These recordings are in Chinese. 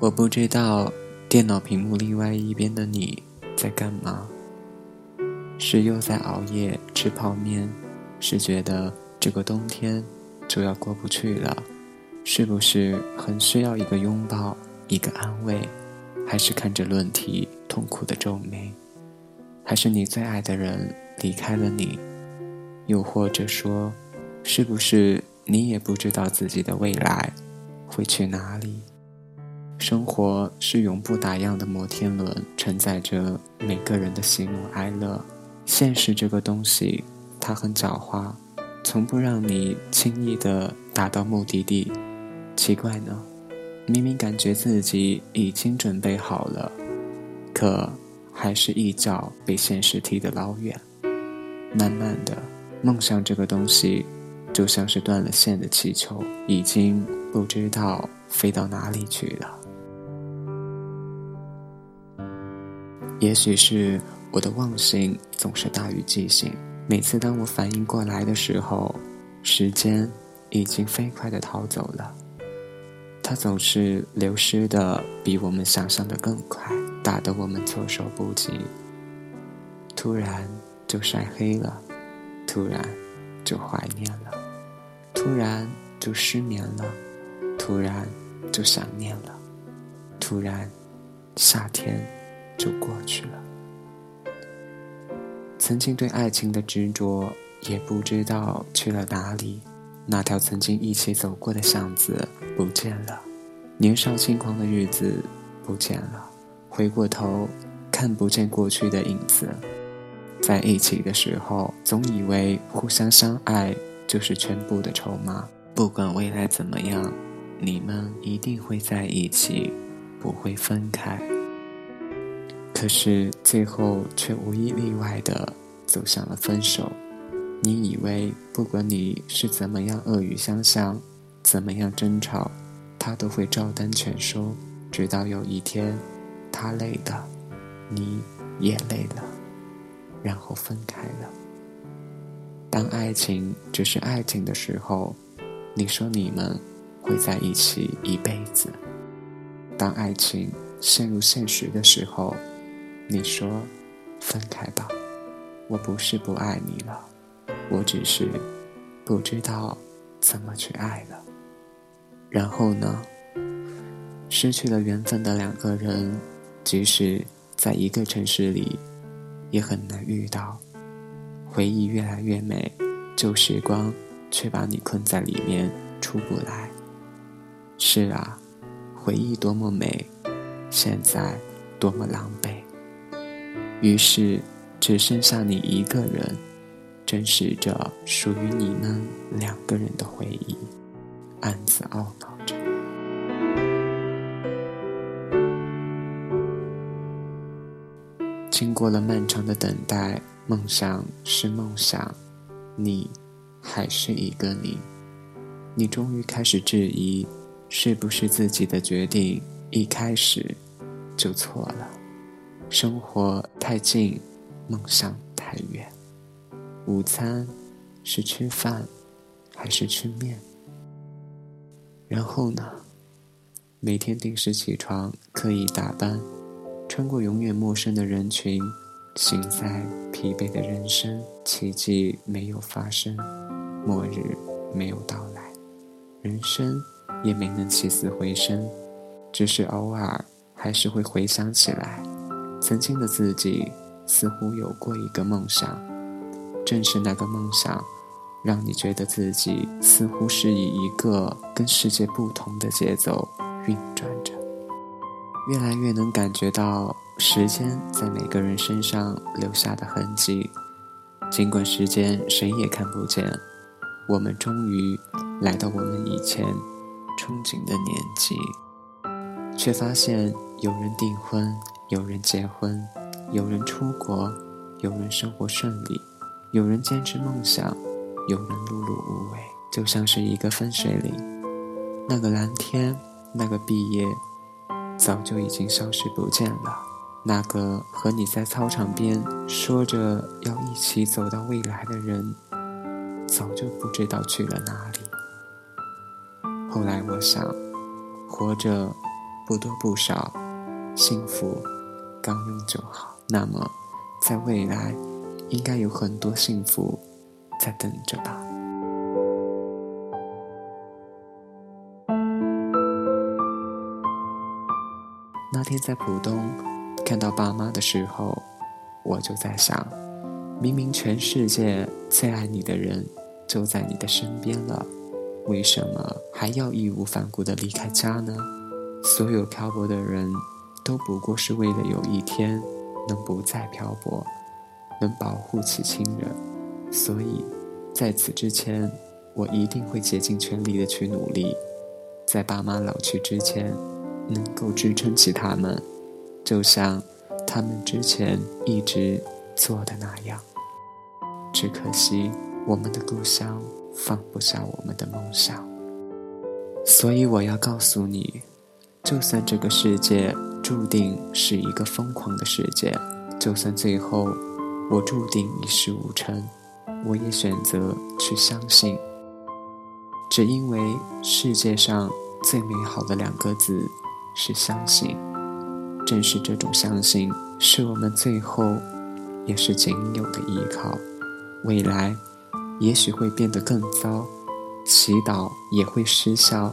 我不知道电脑屏幕另外一边的你在干嘛。是又在熬夜吃泡面，是觉得这个冬天就要过不去了，是不是很需要一个拥抱，一个安慰，还是看着论题痛苦的皱眉，还是你最爱的人离开了你，又或者说，是不是你也不知道自己的未来会去哪里？生活是永不打烊的摩天轮，承载着每个人的喜怒哀乐。现实这个东西，它很狡猾，从不让你轻易的达到目的地。奇怪呢，明明感觉自己已经准备好了，可还是一脚被现实踢得老远。慢慢的，梦想这个东西，就像是断了线的气球，已经不知道飞到哪里去了。也许是。我的忘性总是大于记性，每次当我反应过来的时候，时间已经飞快地逃走了。它总是流失的比我们想象的更快，打得我们措手不及。突然就晒黑了，突然就怀念了，突然就失眠了，突然就想念了，突然夏天就过去了。曾经对爱情的执着，也不知道去了哪里。那条曾经一起走过的巷子不见了，年少轻狂的日子不见了。回过头，看不见过去的影子。在一起的时候，总以为互相相爱就是全部的筹码。不管未来怎么样，你们一定会在一起，不会分开。可是最后却无一例外的。走向了分手，你以为不管你是怎么样恶语相向，怎么样争吵，他都会照单全收。直到有一天，他累的，你也累了，然后分开了。当爱情只是爱情的时候，你说你们会在一起一辈子；当爱情陷入现实的时候，你说分开吧。我不是不爱你了，我只是不知道怎么去爱了。然后呢？失去了缘分的两个人，即使在一个城市里，也很难遇到。回忆越来越美，旧时光却把你困在里面出不来。是啊，回忆多么美，现在多么狼狈。于是。只剩下你一个人，珍视着属于你们两个人的回忆，暗自懊恼着。经过了漫长的等待，梦想是梦想，你还是一个你。你终于开始质疑，是不是自己的决定一开始就错了？生活太近。梦想太远，午餐是吃饭还是吃面？然后呢？每天定时起床，刻意打扮，穿过永远陌生的人群，行在疲惫的人生。奇迹没有发生，末日没有到来，人生也没能起死回生，只是偶尔还是会回想起来，曾经的自己。似乎有过一个梦想，正是那个梦想，让你觉得自己似乎是以一个跟世界不同的节奏运转着。越来越能感觉到时间在每个人身上留下的痕迹，尽管时间谁也看不见，我们终于来到我们以前憧憬的年纪，却发现有人订婚，有人结婚。有人出国，有人生活顺利，有人坚持梦想，有人碌碌无为，就像是一个分水岭。那个蓝天，那个毕业，早就已经消失不见了。那个和你在操场边说着要一起走到未来的人，早就不知道去了哪里。后来我想，活着不多不少，幸福刚用就好。那么，在未来，应该有很多幸福在等着吧。那天在浦东看到爸妈的时候，我就在想，明明全世界最爱你的人就在你的身边了，为什么还要义无反顾的离开家呢？所有漂泊的人都不过是为了有一天能不再漂泊，能保护起亲人。所以，在此之前，我一定会竭尽全力的去努力，在爸妈老去之前，能够支撑起他们，就像他们之前一直做的那样。只可惜，我们的故乡放不下我们的梦想，所以我要告诉你。就算这个世界注定是一个疯狂的世界，就算最后我注定一事无成，我也选择去相信。只因为世界上最美好的两个字是相信，正是这种相信，是我们最后也是仅有的依靠。未来也许会变得更糟，祈祷也会失效。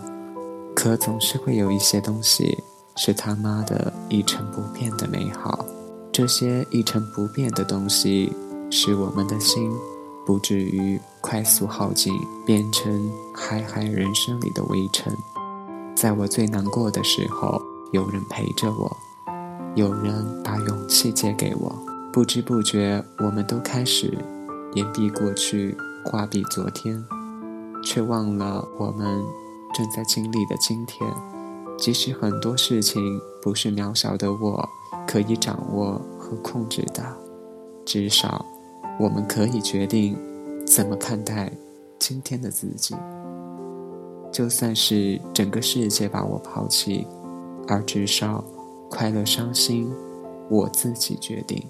可总是会有一些东西是他妈的一成不变的美好，这些一成不变的东西，使我们的心不至于快速耗尽，变成嗨嗨人生里的微尘。在我最难过的时候，有人陪着我，有人把勇气借给我。不知不觉，我们都开始言毕过去，画毕昨天，却忘了我们。正在经历的今天，即使很多事情不是渺小的我可以掌握和控制的，至少我们可以决定怎么看待今天的自己。就算是整个世界把我抛弃，而至少快乐伤心我自己决定。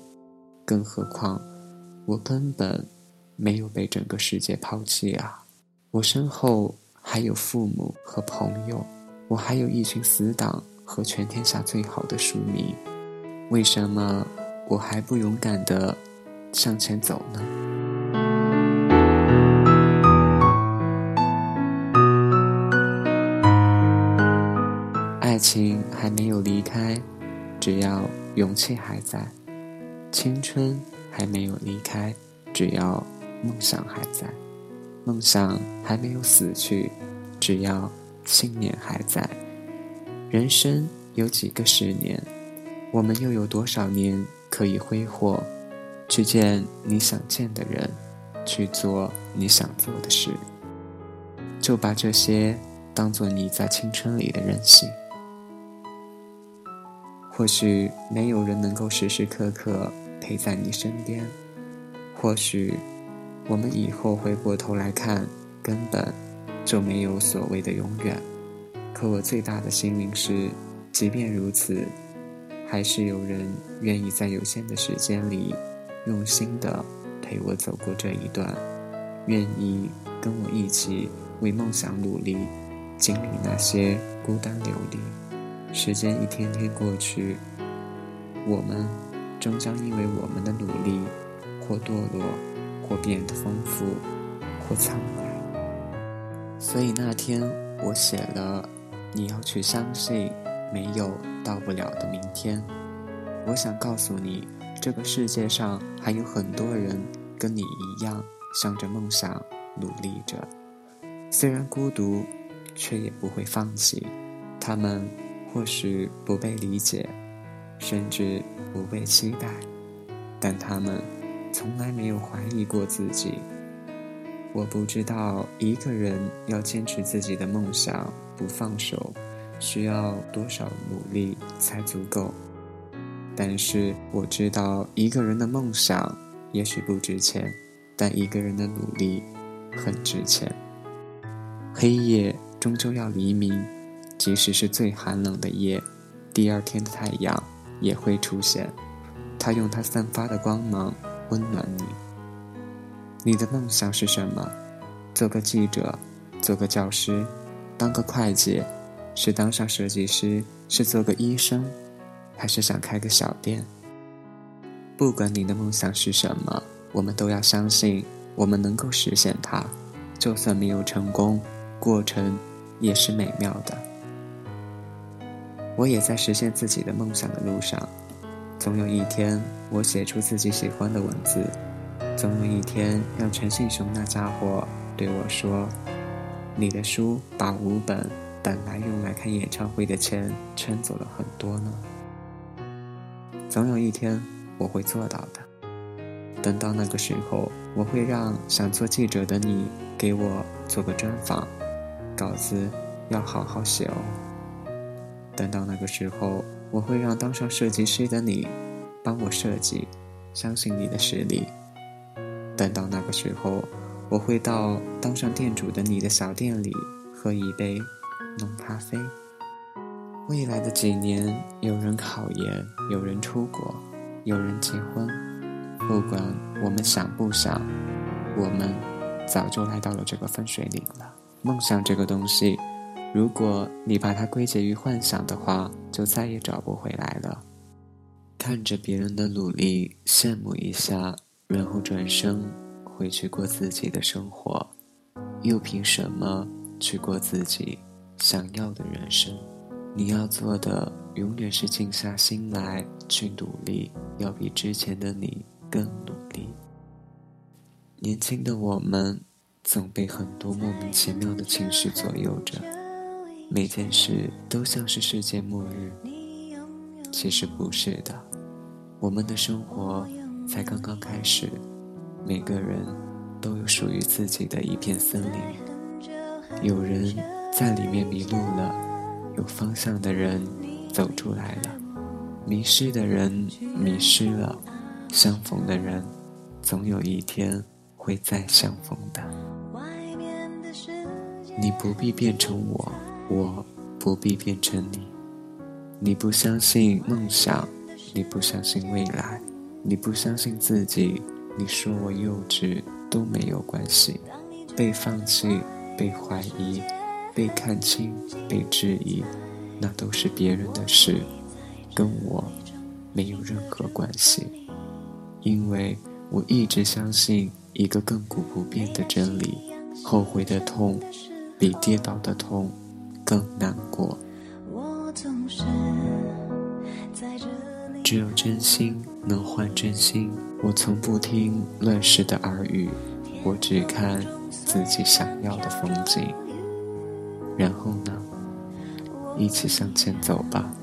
更何况，我根本没有被整个世界抛弃啊！我身后。还有父母和朋友，我还有一群死党和全天下最好的书迷，为什么我还不勇敢的向前走呢？爱情还没有离开，只要勇气还在；青春还没有离开，只要梦想还在。梦想还没有死去，只要信念还在。人生有几个十年，我们又有多少年可以挥霍，去见你想见的人，去做你想做的事？就把这些当做你在青春里的任性。或许没有人能够时时刻刻陪在你身边，或许。我们以后回过头来看，根本就没有所谓的永远。可我最大的心灵是，即便如此，还是有人愿意在有限的时间里，用心的陪我走过这一段，愿意跟我一起为梦想努力，经历那些孤单流离。时间一天天过去，我们终将因为我们的努力或堕落。或变得丰富，或苍白。所以那天我写了：“你要去相信，没有到不了的明天。”我想告诉你，这个世界上还有很多人跟你一样，向着梦想努力着。虽然孤独，却也不会放弃。他们或许不被理解，甚至不被期待，但他们。从来没有怀疑过自己。我不知道一个人要坚持自己的梦想不放手，需要多少努力才足够。但是我知道一个人的梦想也许不值钱，但一个人的努力很值钱。黑夜终究要黎明，即使是最寒冷的夜，第二天的太阳也会出现。它用它散发的光芒。温暖你。你的梦想是什么？做个记者，做个教师，当个会计，是当上设计师，是做个医生，还是想开个小店？不管你的梦想是什么，我们都要相信，我们能够实现它。就算没有成功，过程也是美妙的。我也在实现自己的梦想的路上，总有一天我写出自己喜欢的文字，总有一天让陈信雄那家伙对我说：“你的书把五本本来用来看演唱会的钱撑走了很多呢。”总有一天我会做到的。等到那个时候，我会让想做记者的你给我做个专访，稿子要好好写哦。等到那个时候，我会让当上设计师的你帮我设计，相信你的实力。等到那个时候，我会到当上店主的你的小店里喝一杯浓咖啡。未来的几年，有人考研，有人出国，有人结婚。不管我们想不想，我们早就来到了这个分水岭了。梦想这个东西。如果你把它归结于幻想的话，就再也找不回来了。看着别人的努力，羡慕一下，然后转身回去过自己的生活，又凭什么去过自己想要的人生？你要做的永远是静下心来去努力，要比之前的你更努力。年轻的我们总被很多莫名其妙的情绪左右着。每件事都像是世界末日，其实不是的，我们的生活才刚刚开始，每个人都有属于自己的一片森林，有人在里面迷路了，有方向的人走出来了，迷失的人迷失了，相逢的人总有一天会再相逢的，你不必变成我。我不必变成你，你不相信梦想，你不相信未来，你不相信自己，你说我幼稚都没有关系。被放弃、被怀疑、被看清、被质疑，那都是别人的事，跟我没有任何关系。因为我一直相信一个亘古不变的真理：后悔的痛，比跌倒的痛。更难过。只有真心能换真心。我从不听乱世的耳语，我只看自己想要的风景。然后呢？一起向前走吧。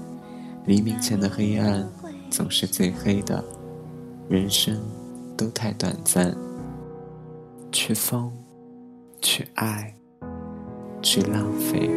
黎明前的黑暗总是最黑的。人生都太短暂。去疯，去爱。去浪费。